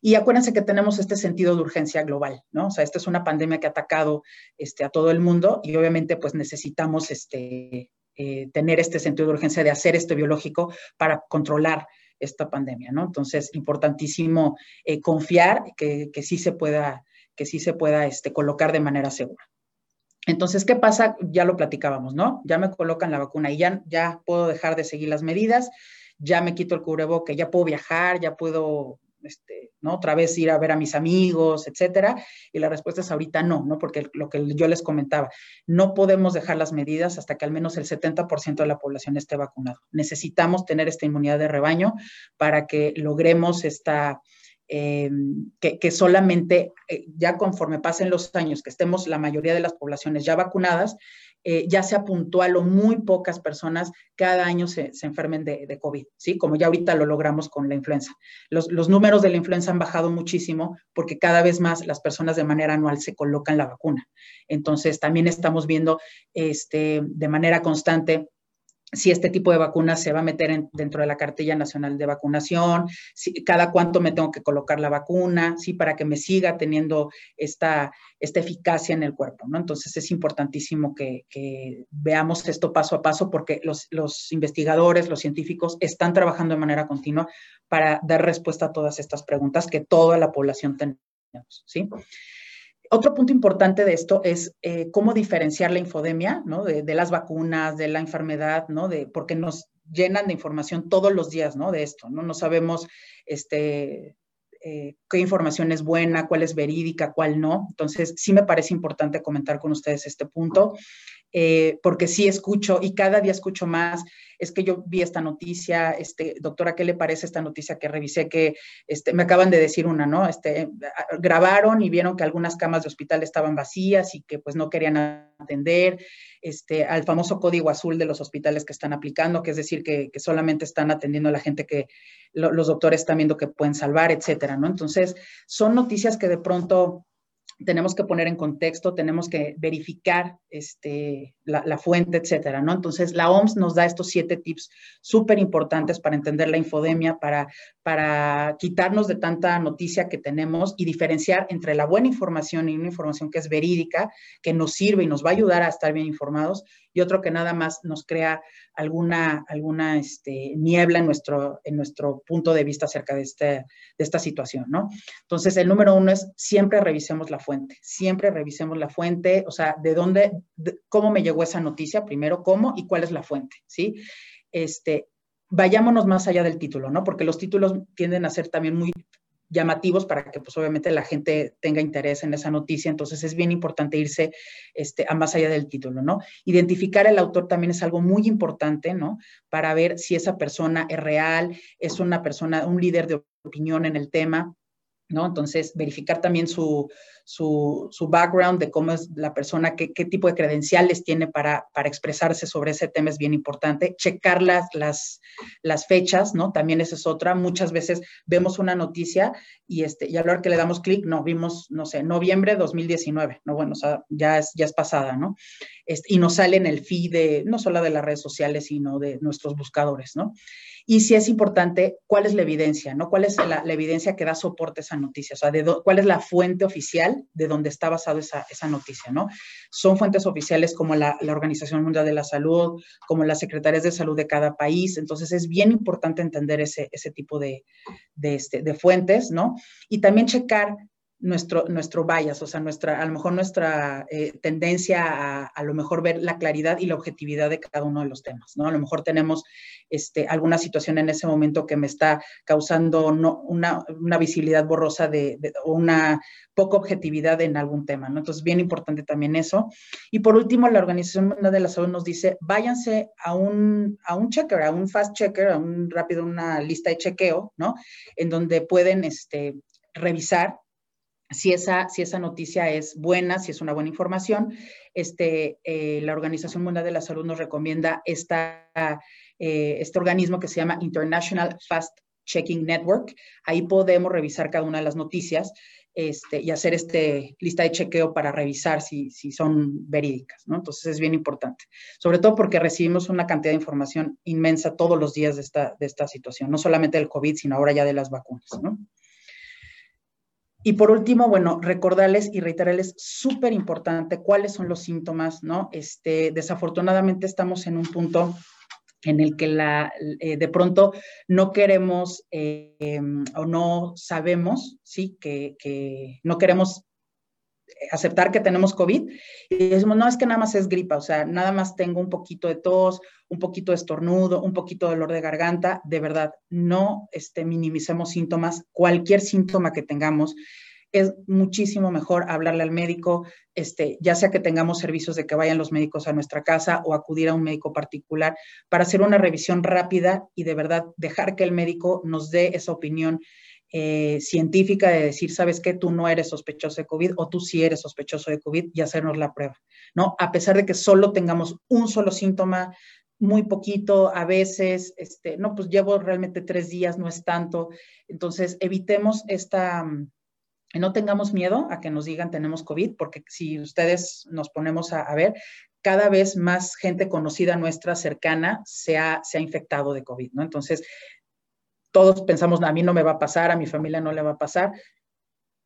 Y acuérdense que tenemos este sentido de urgencia global, ¿no? O sea, esta es una pandemia que ha atacado este, a todo el mundo y obviamente pues necesitamos este, eh, tener este sentido de urgencia de hacer este biológico para controlar esta pandemia, ¿no? Entonces, importantísimo eh, confiar que, que, sí se pueda, que sí se pueda este, colocar de manera segura. Entonces, ¿qué pasa? Ya lo platicábamos, ¿no? Ya me colocan la vacuna y ya, ya puedo dejar de seguir las medidas, ya me quito el cubreboca, ya puedo viajar, ya puedo, este, ¿no? Otra vez ir a ver a mis amigos, etcétera. Y la respuesta es ahorita no, ¿no? Porque lo que yo les comentaba, no podemos dejar las medidas hasta que al menos el 70% de la población esté vacunado. Necesitamos tener esta inmunidad de rebaño para que logremos esta eh, que, solamente eh, ya conforme pasen los años, que estemos la mayoría de las poblaciones ya vacunadas, eh, ya sea puntual o muy pocas personas cada año se, enfermen de, COVID, ¿sí? Como ya ahorita lo logramos con la influenza. Los, los, números de la influenza han bajado muchísimo porque cada vez más las personas de manera anual se colocan la vacuna. Entonces, también estamos viendo este, de manera constante si este tipo de vacuna se va a meter dentro de la cartilla nacional de vacunación, si, cada cuánto me tengo que colocar la vacuna, ¿sí? para que me siga teniendo esta, esta eficacia en el cuerpo. ¿no? Entonces es importantísimo que, que veamos esto paso a paso porque los, los, investigadores, los científicos están trabajando de manera continua para dar respuesta a todas estas preguntas que toda la población tenemos. ¿sí? Otro punto importante de esto es eh, cómo diferenciar la infodemia, ¿no? De, las vacunas, de la enfermedad, ¿no? De, porque nos llenan de información todos los días, ¿no? De esto, ¿no? No sabemos, este, eh, qué información es buena, cuál es verídica, cuál no. Entonces, sí me parece importante comentar con ustedes este punto, eh, porque sí escucho y cada día escucho más, es que yo vi esta noticia, este, doctora, ¿qué le parece esta noticia que revisé? Que este, me acaban de decir una, ¿no? Este, grabaron y vieron que algunas camas de hospital estaban vacías y que pues no querían atender este, al famoso código azul de los hospitales que están aplicando, que es decir, que, solamente están atendiendo a la gente que lo, los doctores están viendo que pueden salvar, etcétera, ¿no? Entonces, son noticias que de pronto tenemos que poner en contexto, tenemos que verificar este, la, fuente, etcétera, ¿no? Entonces, la OMS nos da estos siete tips súper importantes para entender la infodemia, para, para quitarnos de tanta noticia que tenemos y diferenciar entre la buena información y una información que es verídica, que nos sirve y nos va a ayudar a estar bien informados, y otro que nada más nos crea alguna, alguna este, niebla en nuestro, en nuestro punto de vista acerca de, este, de esta situación, ¿no? Entonces, el número uno es siempre revisemos la fuente, siempre revisemos la fuente, o sea, de dónde, cómo me llegó esa noticia, primero cómo y cuál es la fuente, ¿sí? Este, vayámonos más allá del título, ¿no? Porque los títulos tienden a ser también muy llamativos para que pues obviamente la gente tenga interés en esa noticia, entonces es bien importante irse este, a más allá del título, ¿no? Identificar el autor también es algo muy importante, ¿no? Para ver si esa persona es real, es una persona, un líder de opinión en el tema, ¿no? Entonces, verificar también su, su, background de cómo es la persona, qué, qué tipo de credenciales tiene para, para, expresarse sobre ese tema es bien importante. Checar las, las, las, fechas, ¿no? También esa es otra. Muchas veces vemos una noticia y, este, y a la hora que le damos clic, no, vimos, no sé, noviembre 2019, ¿no? Bueno, o sea, ya es, ya es pasada, ¿no? Este, y nos sale en el feed de, no solo de las redes sociales, sino de nuestros buscadores, ¿no? Y si es importante, ¿cuál es la evidencia? ¿no? ¿Cuál es la, evidencia que da soporte a esa noticia? O sea, de ¿cuál es la fuente oficial de donde está basada esa, esa, noticia? ¿no? Son fuentes oficiales como la, la, Organización Mundial de la Salud, como las secretarias de salud de cada país. Entonces, es bien importante entender ese, ese tipo de, de, este, de fuentes, ¿no? Y también checar nuestro, nuestro bias, o sea, nuestra, a lo mejor nuestra eh, tendencia a, a lo mejor ver la claridad y la objetividad de cada uno de los temas, ¿no? A lo mejor tenemos este, alguna situación en ese momento que me está causando no, una, una, visibilidad borrosa de, de, una poca objetividad en algún tema, ¿no? Entonces, bien importante también eso. Y por último, la Organización Mundial de la Salud nos dice, váyanse a un, a un checker, a un fast checker, a un rápido, una lista de chequeo, ¿no? En donde pueden este, revisar si esa, si esa noticia es buena, si es una buena información. Este, eh, la Organización Mundial de la Salud nos recomienda eh, este organismo que se llama International Fast Checking Network. Ahí podemos revisar cada una de las noticias este, y hacer este lista de chequeo para revisar si, si son verídicas, ¿no? Entonces es bien importante, sobre todo porque recibimos una cantidad de información inmensa todos los días de esta, de esta situación, no solamente del COVID, sino ahora ya de las vacunas, ¿no? Y por último, bueno, recordarles y reiterarles súper importante cuáles son los síntomas, ¿no? Este, desafortunadamente estamos en un punto en el que la, eh, de pronto no queremos eh, o no sabemos, ¿sí? Que, que, no queremos aceptar que tenemos COVID y decimos, no, es que nada más es gripa, o sea, nada más tengo un poquito de tos, un poquito de estornudo, un poquito de dolor de garganta, de verdad, no este, minimicemos síntomas, cualquier síntoma que tengamos, es muchísimo mejor hablarle al médico, este, ya sea que tengamos servicios de que vayan los médicos a nuestra casa o acudir a un médico particular para hacer una revisión rápida y de verdad dejar que el médico nos dé esa opinión eh, científica de decir, sabes que tú no eres sospechoso de COVID o tú sí eres sospechoso de COVID y hacernos la prueba, ¿no? A pesar de que solo tengamos un solo síntoma, muy poquito, a veces, este, no, pues llevo realmente tres días, no es tanto. Entonces, evitemos esta, no tengamos miedo a que nos digan tenemos COVID, porque si ustedes nos ponemos a, a ver, cada vez más gente conocida nuestra, cercana, se ha, se ha infectado de COVID, ¿no? Entonces, todos pensamos, a mí no me va a pasar, a mi familia no le va a pasar,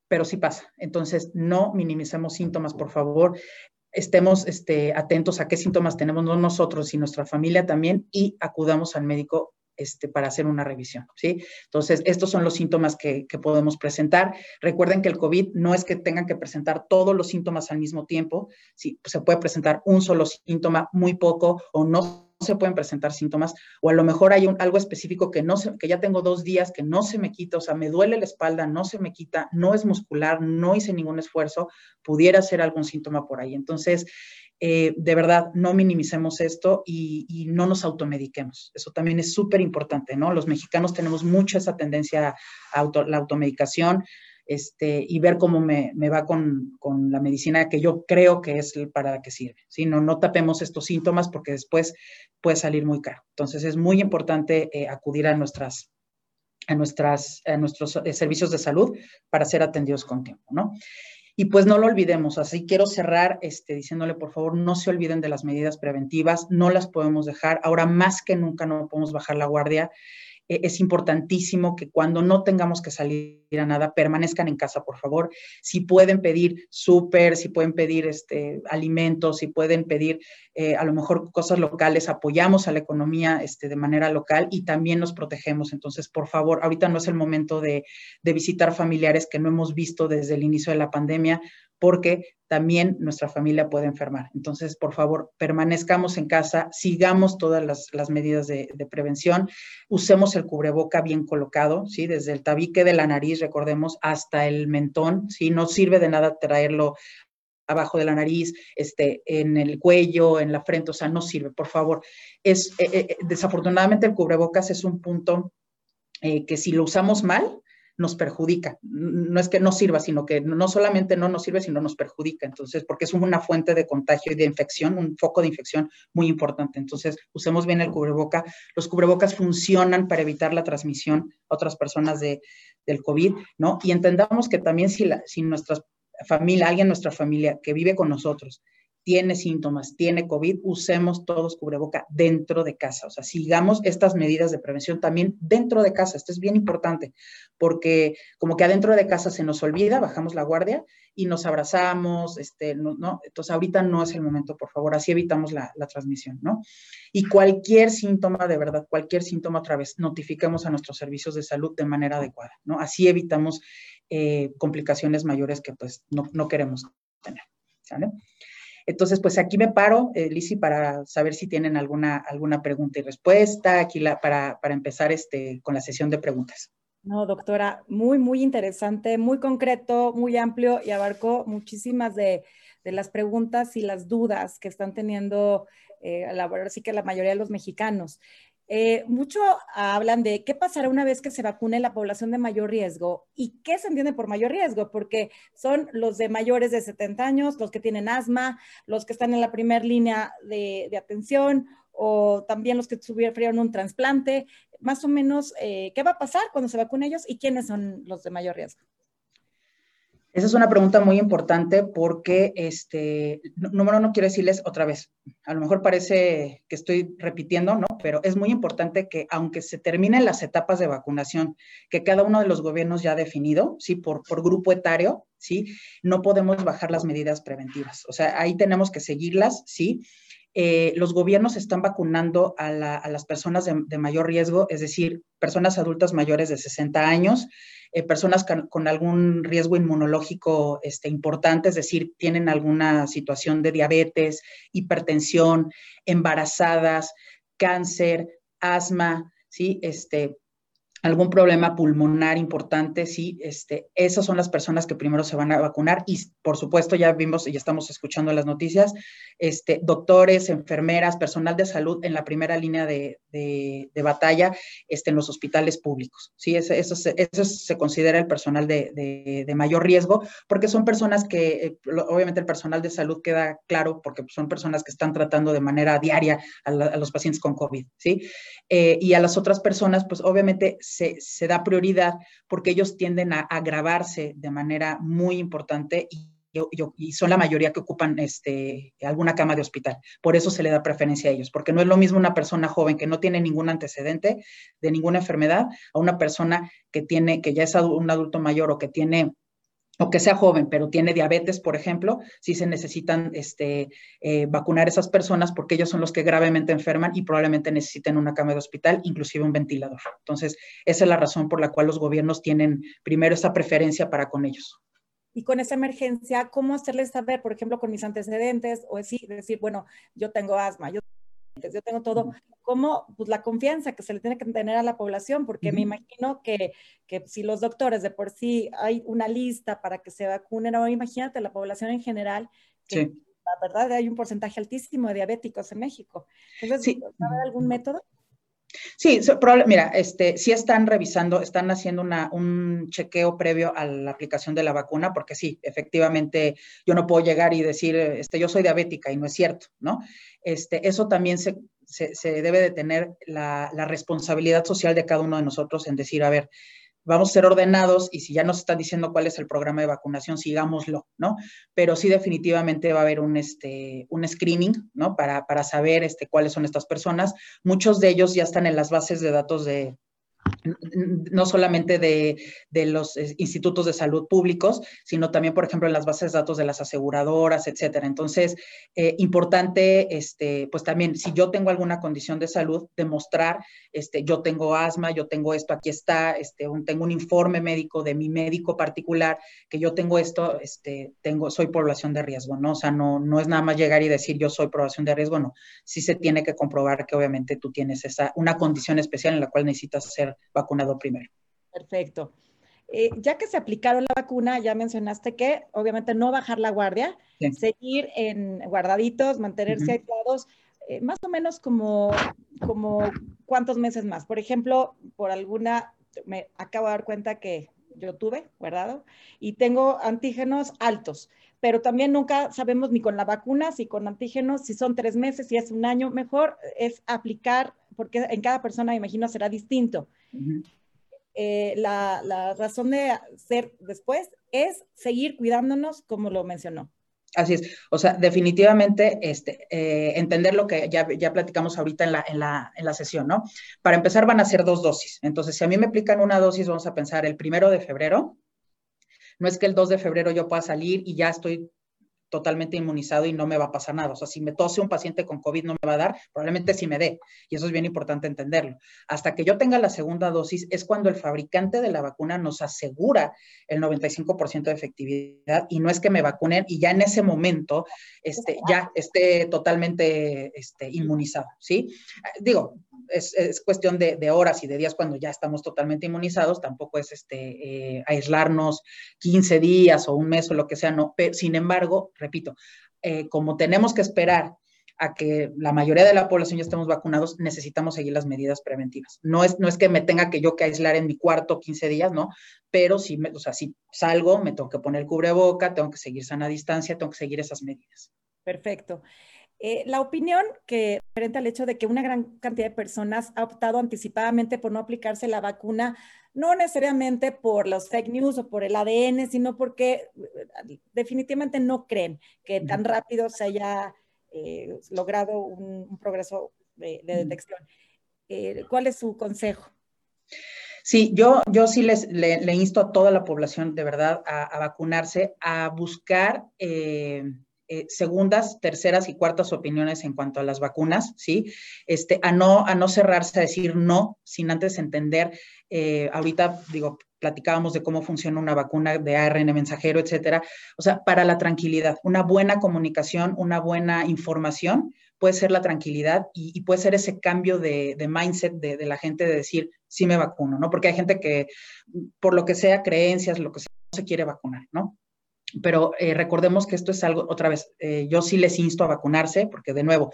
pero sí pasa. Entonces, no minimicemos síntomas, por favor. Estemos este, atentos a qué síntomas tenemos no nosotros y nuestra familia también y acudamos al médico este, para hacer una revisión, ¿sí? Entonces, estos son los síntomas que, que, podemos presentar. Recuerden que el COVID no es que tengan que presentar todos los síntomas al mismo tiempo, sí, se puede presentar un solo síntoma, muy poco, o no se pueden presentar síntomas, o a lo mejor hay un, algo específico que, no se, que ya tengo dos días que no se me quita, o sea, me duele la espalda, no se me quita, no es muscular, no hice ningún esfuerzo, pudiera ser algún síntoma por ahí. Entonces, eh, de verdad, no minimicemos esto y, no nos automediquemos. Eso también es súper importante, ¿no? Los mexicanos tenemos mucha esa tendencia a la automedicación este, y ver cómo me, va con, con, la medicina que yo creo que es para la que sirve. ¿sí? No, no tapemos estos síntomas porque después puede salir muy caro. Entonces es muy importante eh, acudir a, nuestras, a, nuestras, a nuestros eh, servicios de salud para ser atendidos con tiempo. ¿no? Y pues no lo olvidemos, así quiero cerrar este, diciéndole, por favor, no se olviden de las medidas preventivas, no las podemos dejar, ahora más que nunca no podemos bajar la guardia. E, es importantísimo que cuando no tengamos que salir a nada, permanezcan en casa, por favor. Si pueden pedir súper, si pueden pedir este, alimentos, si pueden pedir eh, a lo mejor cosas locales, apoyamos a la economía este, de manera local y también nos protegemos. Entonces, por favor, ahorita no es el momento de, de visitar familiares que no hemos visto desde el inicio de la pandemia porque también nuestra familia puede enfermar. Entonces, por favor, permanezcamos en casa, sigamos todas las, medidas de, prevención, usemos el cubreboca bien colocado, ¿sí? Desde el tabique de la nariz, recordemos, hasta el mentón, ¿sí? No sirve de nada traerlo abajo de la nariz, este, en el cuello, en la frente, o sea, no sirve, por favor. Es, eh, eh, desafortunadamente el cubrebocas es un punto eh, que si lo usamos mal, nos perjudica. No es que no sirva, sino que no solamente no nos sirve, sino nos perjudica. Entonces, porque es una fuente de contagio y de infección, un foco de infección muy importante. Entonces, usemos bien el cubreboca. Los cubrebocas funcionan para evitar la transmisión a otras personas de, del COVID, ¿no? Y entendamos que también si, la, si nuestra familia, alguien en nuestra familia que vive con nosotros, tiene síntomas, tiene COVID, usemos todos cubreboca dentro de casa. O sea, sigamos estas medidas de prevención también dentro de casa. Esto es bien importante porque como que adentro de casa se nos olvida, bajamos la guardia y nos abrazamos, este, no, Entonces ahorita no es el momento, por favor, así evitamos la, transmisión, ¿no? Y cualquier síntoma, de verdad, cualquier síntoma otra vez, notifiquemos a nuestros servicios de salud de manera adecuada, ¿no? Así evitamos eh, complicaciones mayores que pues no, no queremos tener, ¿sale? Entonces, pues aquí me paro, eh, para saber si tienen alguna, alguna pregunta y respuesta, aquí para, para empezar este, con la sesión de preguntas. No, doctora, muy, muy interesante, muy concreto, muy amplio y abarcó muchísimas de, de las preguntas y las dudas que están teniendo, eh, la, sí que la mayoría de los mexicanos. Eh, mucho hablan de qué pasará una vez que se vacune la población de mayor riesgo y qué se entiende por mayor riesgo, porque son los de mayores de 70 años, los que tienen asma, los que están en la primera línea de, atención o también los que sufrieron un trasplante. Más o menos, eh, ¿qué va a pasar cuando se vacunen ellos y quiénes son los de mayor riesgo? Esa es una pregunta muy importante porque, este, número uno, quiero decirles otra vez, a lo mejor parece que estoy repitiendo, ¿no? Pero es muy importante que aunque se terminen las etapas de vacunación que cada uno de los gobiernos ya ha definido, ¿sí? Por, por grupo etario, ¿sí? No podemos bajar las medidas preventivas. O sea, ahí tenemos que seguirlas, ¿sí? Eh, los gobiernos están vacunando a, las personas de, mayor riesgo, es decir, personas adultas mayores de 60 años, eh, personas con, algún riesgo inmunológico este, importante, es decir, tienen alguna situación de diabetes, hipertensión, embarazadas, cáncer, asma, ¿sí? Este, algún problema pulmonar importante, sí, este, esas son las personas que primero se van a vacunar y por supuesto ya vimos y estamos escuchando las noticias, este, doctores, enfermeras, personal de salud en la primera línea de, batalla este, en los hospitales públicos, sí, eso, eso, se, considera el personal de, mayor riesgo porque son personas que, eh, obviamente el personal de salud queda claro porque son personas que están tratando de manera diaria a, los pacientes con COVID, sí, eh, y a las otras personas, pues obviamente se, da prioridad porque ellos tienden a agravarse de manera muy importante y, y, son la mayoría que ocupan este, alguna cama de hospital. Por eso se le da preferencia a ellos, porque no es lo mismo una persona joven que no tiene ningún antecedente de ninguna enfermedad a una persona que tiene, que ya es un adulto mayor o que tiene o que sea joven, pero tiene diabetes, por ejemplo, sí se necesitan este, eh, vacunar esas personas porque ellos son los que gravemente enferman y probablemente necesiten una cama de hospital, inclusive un ventilador. Entonces, esa es la razón por la cual los gobiernos tienen primero esa preferencia para con ellos. Y con esa emergencia, ¿cómo hacerles saber, por ejemplo, con mis antecedentes o decir, decir bueno, yo tengo asma, yo yo tengo todo, como pues, la confianza que se le tiene que tener a la población, porque me imagino que, que, si los doctores de por sí hay una lista para que se vacunen, o imagínate la población en general, que la verdad hay un porcentaje altísimo de diabéticos en México. Entonces, sí. ¿sabe algún método? Sí, mira, este, sí están revisando, están haciendo una, un chequeo previo a la aplicación de la vacuna, porque sí, efectivamente, yo no puedo llegar y decir, este, yo soy diabética y no es cierto, ¿no? Este, eso también se, se, debe de tener la, la, responsabilidad social de cada uno de nosotros en decir, a ver, vamos a ser ordenados y si ya nos están diciendo cuál es el programa de vacunación, sigámoslo, ¿no? Pero sí definitivamente va a haber un, este, un screening, ¿no? Para, para saber este, cuáles son estas personas. Muchos de ellos ya están en las bases de datos de, no solamente de, los eh, institutos de salud públicos, sino también, por ejemplo, en las bases de datos de las aseguradoras, etcétera. Entonces, eh, importante, este, pues también, si yo tengo alguna condición de salud, demostrar, este, yo tengo asma, yo tengo esto, aquí está, este, tengo un informe médico de mi médico particular, que yo tengo esto, este, tengo, soy población de riesgo, ¿no? O sea, no, no es nada más llegar y decir yo soy población de riesgo, no. Sí se tiene que comprobar que obviamente tú tienes esa, una condición especial en la cual necesitas ser vacunado primero. Perfecto. Eh, ya que se aplicaron la vacuna, ya mencionaste que obviamente no bajar la guardia, seguir en guardaditos, mantenerse aislados, eh, más o menos como, como cuántos meses más. Por ejemplo, por alguna, me acabo de dar cuenta que yo tuve guardado y tengo antígenos altos, pero también nunca sabemos ni con la vacuna, si con antígenos, si son tres meses, si es un año, mejor es aplicar, porque en cada persona, me imagino, será distinto. Eh, la, razón de ser después es seguir cuidándonos, como lo mencionó. Así es, o sea, definitivamente este, eh, entender lo que ya, ya platicamos ahorita en la, en, la, en la sesión, ¿no? Para empezar van a ser dos dosis. Entonces, si a mí me aplican una dosis, vamos a pensar el primero de febrero, no es que el 2 de febrero yo pueda salir y ya estoy totalmente inmunizado y no me va a pasar nada. O sea, si me tose un paciente con COVID no me va a dar, probablemente sí me dé. Y eso es bien importante entenderlo. Hasta que yo tenga la segunda dosis es cuando el fabricante de la vacuna nos asegura el 95% de efectividad y no es que me vacunen y ya en ese momento este, ya esté totalmente este, inmunizado, ¿sí? Digo, es, cuestión de, horas y de días cuando ya estamos totalmente inmunizados, tampoco es este, eh, aislarnos 15 días o un mes o lo que sea, no. Pero, sin embargo, repito, eh, como tenemos que esperar a que la mayoría de la población ya estemos vacunados, necesitamos seguir las medidas preventivas. No es, no es que me tenga que yo que aislar en mi cuarto 15 días, ¿no? Pero si, o sea, si salgo, me tengo que poner cubreboca, tengo que seguir sana distancia, tengo que seguir esas medidas. Perfecto. Eh, la opinión que frente al hecho de que una gran cantidad de personas ha optado anticipadamente por no aplicarse la vacuna, no necesariamente por los fake news o por el ADN, sino porque eh, definitivamente no creen que tan rápido se haya eh, logrado un, progreso de, detección. ¿Cuál es su consejo? Sí, yo, yo sí les, le, insto a toda la población de verdad a, vacunarse, a buscar eh, segundas, terceras y cuartas opiniones en cuanto a las vacunas, ¿sí? Este, a, no, a no cerrarse a decir no sin antes entender, eh, ahorita digo, platicábamos de cómo funciona una vacuna de ARN mensajero, etcétera. O sea, para la tranquilidad, una buena comunicación, una buena información puede ser la tranquilidad y, puede ser ese cambio de, mindset de, de, la gente de decir, sí me vacuno, ¿no? Porque hay gente que, por lo que sea, creencias, lo que sea, no se quiere vacunar, ¿no? Pero eh, recordemos que esto es algo, otra vez, eh, yo sí les insto a vacunarse, porque de nuevo,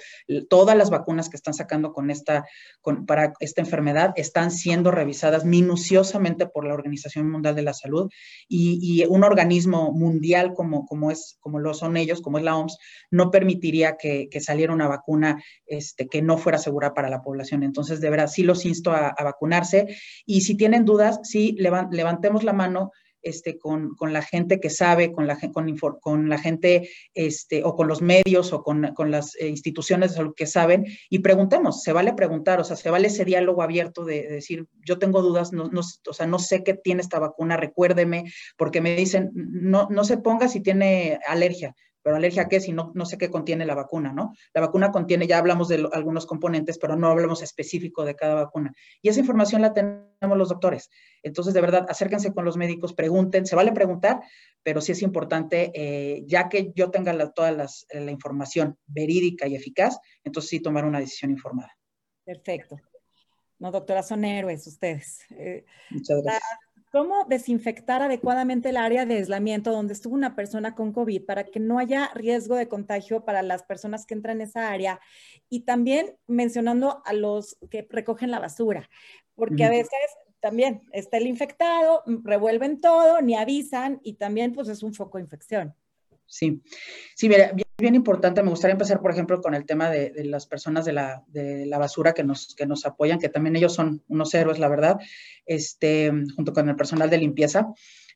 todas las vacunas que están sacando con esta, con, para esta enfermedad están siendo revisadas minuciosamente por la Organización Mundial de la Salud y, un organismo mundial como, como, es, como lo son ellos, como es la OMS, no permitiría que, que saliera una vacuna este, que no fuera segura para la población. Entonces, de verdad, sí los insto a, a vacunarse y si tienen dudas, sí, levantemos la mano este, con, la gente que sabe, con la, con, con la gente este, o con los medios o con, las eh, instituciones de salud que saben y preguntemos, se vale preguntar, o sea, se vale ese diálogo abierto de, decir, yo tengo dudas, no, no, o sea, no sé qué tiene esta vacuna, recuérdeme, porque me dicen, no, no se ponga si tiene alergia pero alergia a qué si no, no sé qué contiene la vacuna, ¿no? La vacuna contiene, ya hablamos de algunos componentes, pero no hablamos específico de cada vacuna. Y esa información la tenemos los doctores. Entonces, de verdad, acérquense con los médicos, pregunten, se vale preguntar, pero sí es importante, eh, ya que yo tenga toda la información verídica y eficaz, entonces sí tomar una decisión informada. Perfecto. No, doctora, son héroes ustedes. Eh, Muchas gracias. ¿Cómo desinfectar adecuadamente el área de aislamiento donde estuvo una persona con COVID para que no haya riesgo de contagio para las personas que entran en esa área? Y también mencionando a los que recogen la basura, porque a veces también está el infectado, revuelven todo, ni avisan y también pues es un foco de infección. Sí, sí, mira, bien importante, me gustaría empezar, por ejemplo, con el tema de, las personas de la, de la, basura que nos, que nos apoyan, que también ellos son unos héroes, la verdad, este, junto con el personal de limpieza.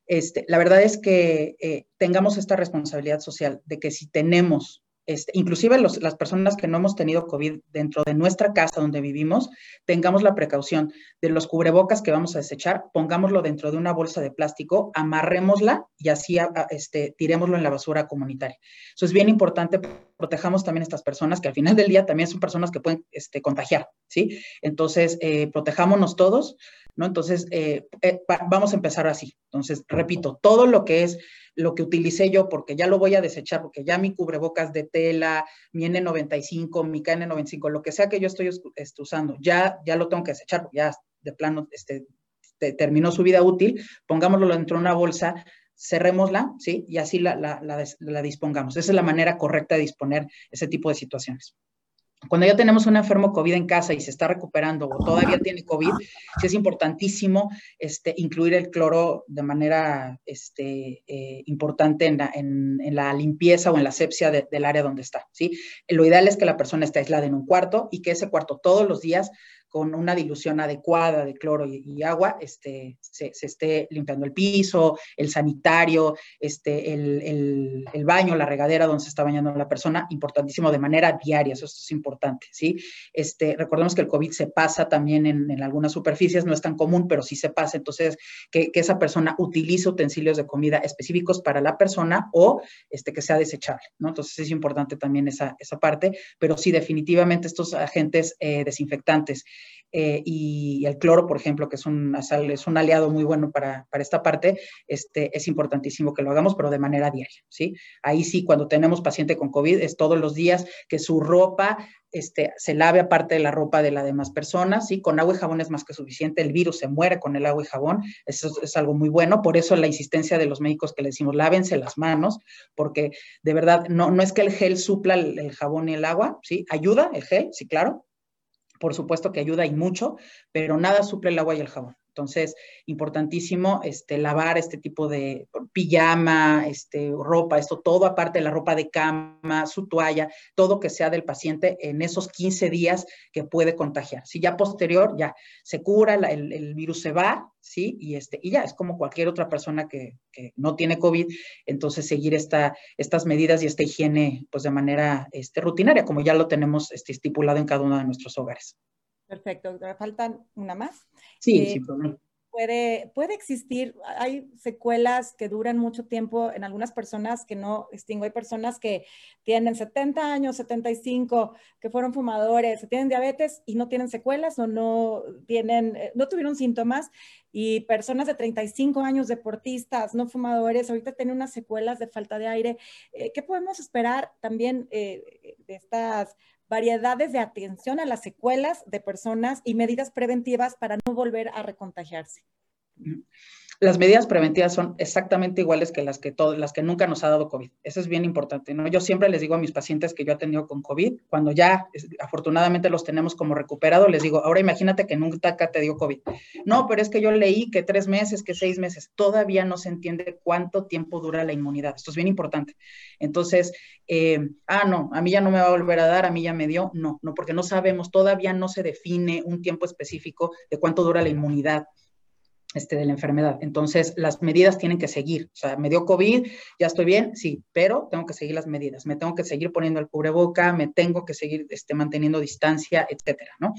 Este, la verdad es que eh, tengamos esta responsabilidad social de que si tenemos este, inclusive las personas que no hemos tenido COVID dentro de nuestra casa donde vivimos, tengamos la precaución de los cubrebocas que vamos a desechar, pongámoslo dentro de una bolsa de plástico, amarrémosla y así este, tirémoslo en la basura comunitaria. Eso es bien importante, protejamos también a estas personas que al final del día también son personas que pueden este, contagiar, ¿sí? Entonces, eh, protejámonos todos, ¿no? Entonces, eh, eh, vamos a empezar así. Entonces, repito, todo lo que es lo que utilicé yo, porque ya lo voy a desechar, porque ya mi cubrebocas de tela, mi N95, mi KN95, lo que sea que yo estoy este, usando, ya, ya lo tengo que desechar, ya de plano este, terminó su vida útil, pongámoslo dentro de una bolsa, cerrémosla, ¿sí? Y así la, la dispongamos. Esa es la manera correcta de disponer ese tipo de situaciones. Cuando ya tenemos un enfermo COVID en casa y se está recuperando o todavía tiene COVID, sí es importantísimo este, incluir el cloro de manera este, eh, importante en la, limpieza o en la asepsia del área donde está. ¿sí? Lo ideal es que la persona esté aislada en un cuarto y que ese cuarto todos los días con una dilución adecuada de cloro y, agua, este, se, esté limpiando el piso, el sanitario, este, el, el, baño, la regadera donde se está bañando la persona, importantísimo de manera diaria, eso es importante, ¿sí? Este, recordemos que el COVID se pasa también en, algunas superficies, no es tan común, pero sí se pasa, entonces que, que, esa persona utilice utensilios de comida específicos para la persona o este, que sea desechable, ¿no? Entonces es importante también esa, esa parte, pero sí definitivamente estos agentes eh, desinfectantes, eh, y, el cloro, por ejemplo, que es un, es un aliado muy bueno para, para, esta parte, este, es importantísimo que lo hagamos, pero de manera diaria, ¿sí? Ahí sí, cuando tenemos paciente con COVID, es todos los días que su ropa este, se lave aparte de la ropa de las demás personas, ¿sí? Con agua y jabón es más que suficiente, el virus se muere con el agua y jabón, eso es, algo muy bueno, por eso la insistencia de los médicos que le decimos, lávense las manos, porque de verdad, no, no es que el gel supla el, el jabón y el agua, ¿sí? Ayuda el gel, sí, claro, por supuesto que ayuda y mucho, pero nada suple el agua y el jabón. Entonces, importantísimo este, lavar este tipo de pijama, este, ropa, esto todo aparte de la ropa de cama, su toalla, todo que sea del paciente en esos 15 días que puede contagiar. Si ya posterior, ya se cura, el, virus se va, ¿sí? Y, este, y ya, es como cualquier otra persona que, no tiene COVID, entonces seguir esta, estas medidas y esta higiene pues de manera rutinaria, como ya lo tenemos estipulado en cada uno de nuestros hogares. Perfecto. ¿Faltan una más? Sí, sí, eh, Puede, puede existir, hay secuelas que duran mucho tiempo en algunas personas que no distingo. Hay personas que tienen 70 años, 75, que fueron fumadores, tienen diabetes y no tienen secuelas o no tienen, eh, no tuvieron síntomas. Y personas de 35 años, deportistas, no fumadores, ahorita tienen unas secuelas de falta de aire. Eh, ¿Qué podemos esperar también de estas variedades de atención a las secuelas de personas y medidas preventivas para no volver a recontagiarse. Las medidas preventivas son exactamente iguales que las que, todas las que nunca nos ha dado COVID. Eso es bien importante, ¿no? Yo siempre les digo a mis pacientes que yo he tenido con COVID, cuando ya afortunadamente los tenemos como recuperado, les digo, ahora imagínate que nunca te dio COVID. No, pero es que yo leí que tres meses, que seis meses, todavía no se entiende cuánto tiempo dura la inmunidad. Esto es bien importante. Entonces, eh, ah, no, a mí ya no me va a volver a dar, a mí ya me dio. No, no, porque no sabemos, todavía no se define un tiempo específico de cuánto dura la inmunidad este, de la enfermedad. Entonces, las medidas tienen que seguir. O sea, me dio COVID, ya estoy bien, sí, pero tengo que seguir las medidas. Me tengo que seguir poniendo el cubreboca, me tengo que seguir este, manteniendo distancia, etcétera, ¿no?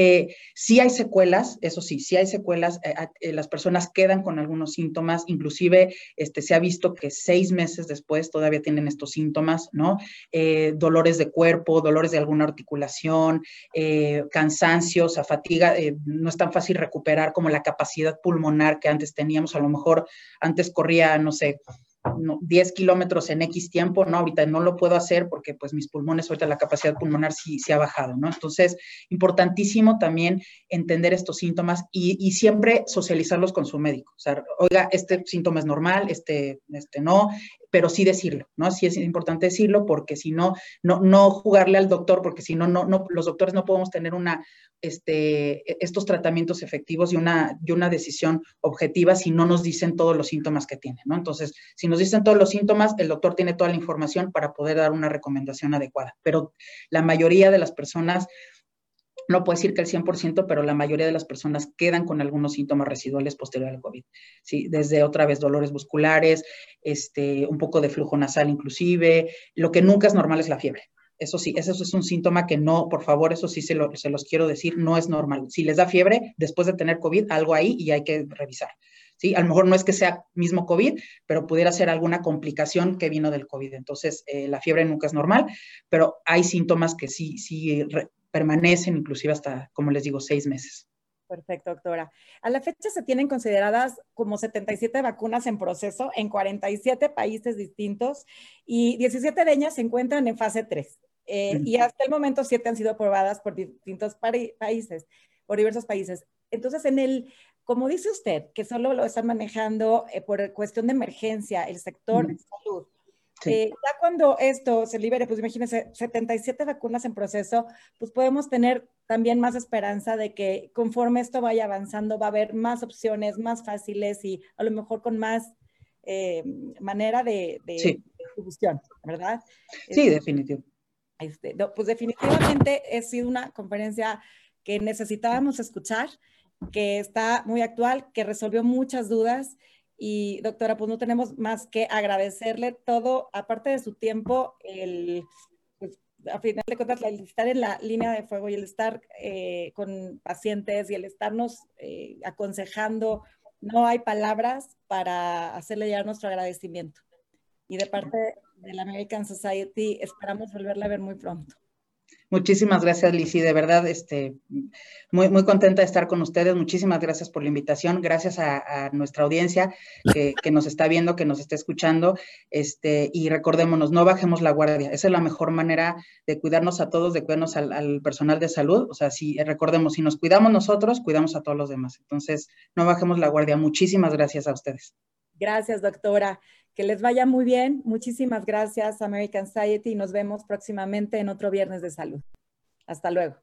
Eh, sí hay secuelas, eso sí, sí hay secuelas, eh, eh, las personas quedan con algunos síntomas, inclusive este, se ha visto que seis meses después todavía tienen estos síntomas, ¿no? dolores de cuerpo, dolores de alguna articulación, cansancio, o sea, fatiga, no es tan fácil recuperar como la capacidad pulmonar que antes teníamos, a lo mejor antes corría, no sé, 10 kilómetros en X tiempo, no, ahorita no lo puedo hacer porque pues mis pulmones, ahorita la capacidad pulmonar sí, se ha bajado, ¿no? Entonces, importantísimo también entender estos síntomas y, siempre socializarlos con su médico. O sea, oiga, este síntoma es normal, este, este no, pero sí decirlo, ¿no? Sí es importante decirlo porque si no, no, no jugarle al doctor, porque si no, no, no, los doctores no podemos tener una, este, e, estos tratamientos efectivos y una, y una decisión objetiva si no nos dicen todos los síntomas que tienen, ¿no? Entonces, si nos dicen todos los síntomas, el doctor tiene toda la información para poder dar una recomendación adecuada, pero la mayoría de las personas no puedo decir que el 100%, pero la mayoría de las personas quedan con algunos síntomas residuales posterior al COVID. ¿sí? Desde otra vez dolores musculares, este, un poco de flujo nasal inclusive. Lo que nunca es normal es la fiebre. Eso sí, eso es un síntoma que no, por favor, eso sí se, se los quiero decir, no es normal. Si les da fiebre después de tener COVID, algo ahí y hay que revisar. ¿sí? A lo mejor no es que sea mismo COVID, pero pudiera ser alguna complicación que vino del COVID. Entonces, eh, la fiebre nunca es normal, pero hay síntomas que sí, sí permanecen inclusive hasta, como les digo, seis meses. Perfecto, doctora. A la fecha se tienen consideradas como 77 vacunas en proceso en 47 países distintos y 17 de ellas se encuentran en fase 3. Eh, y hasta el momento 7 han sido aprobadas por distintos países, por diversos países. Entonces, en el, como dice usted, que solo lo están manejando eh, por cuestión de emergencia el sector de salud, eh, ya cuando esto se libere, pues imagínense, 77 vacunas en proceso, pues podemos tener también más esperanza de que conforme esto vaya avanzando va a haber más opciones, más fáciles y a lo mejor con más eh, manera de, distribución, ¿verdad? Sí, este, definitivo. Este, pues definitivamente ha sido una conferencia que necesitábamos escuchar, que está muy actual, que resolvió muchas dudas y doctora, pues no tenemos más que agradecerle todo, aparte de su tiempo, el, pues, a final de cuentas, el estar en la línea de fuego y el estar eh, con pacientes y el estarnos eh, aconsejando, no hay palabras para hacerle llegar nuestro agradecimiento. Y de parte de la American Society, esperamos volverla a ver muy pronto. Muchísimas gracias, Lizzy. De verdad, este, muy, muy contenta de estar con ustedes. Muchísimas gracias por la invitación. Gracias a, nuestra audiencia que, nos está viendo, que nos está escuchando. Este, y recordémonos, no bajemos la guardia. Esa es la mejor manera de cuidarnos a todos, de cuidarnos al, personal de salud. O sea, si recordemos, si nos cuidamos nosotros, cuidamos a todos los demás. Entonces, no bajemos la guardia. Muchísimas gracias a ustedes. Gracias, doctora. Que les vaya muy bien. Muchísimas gracias, American Society, y nos vemos próximamente en otro Viernes de Salud. Hasta luego.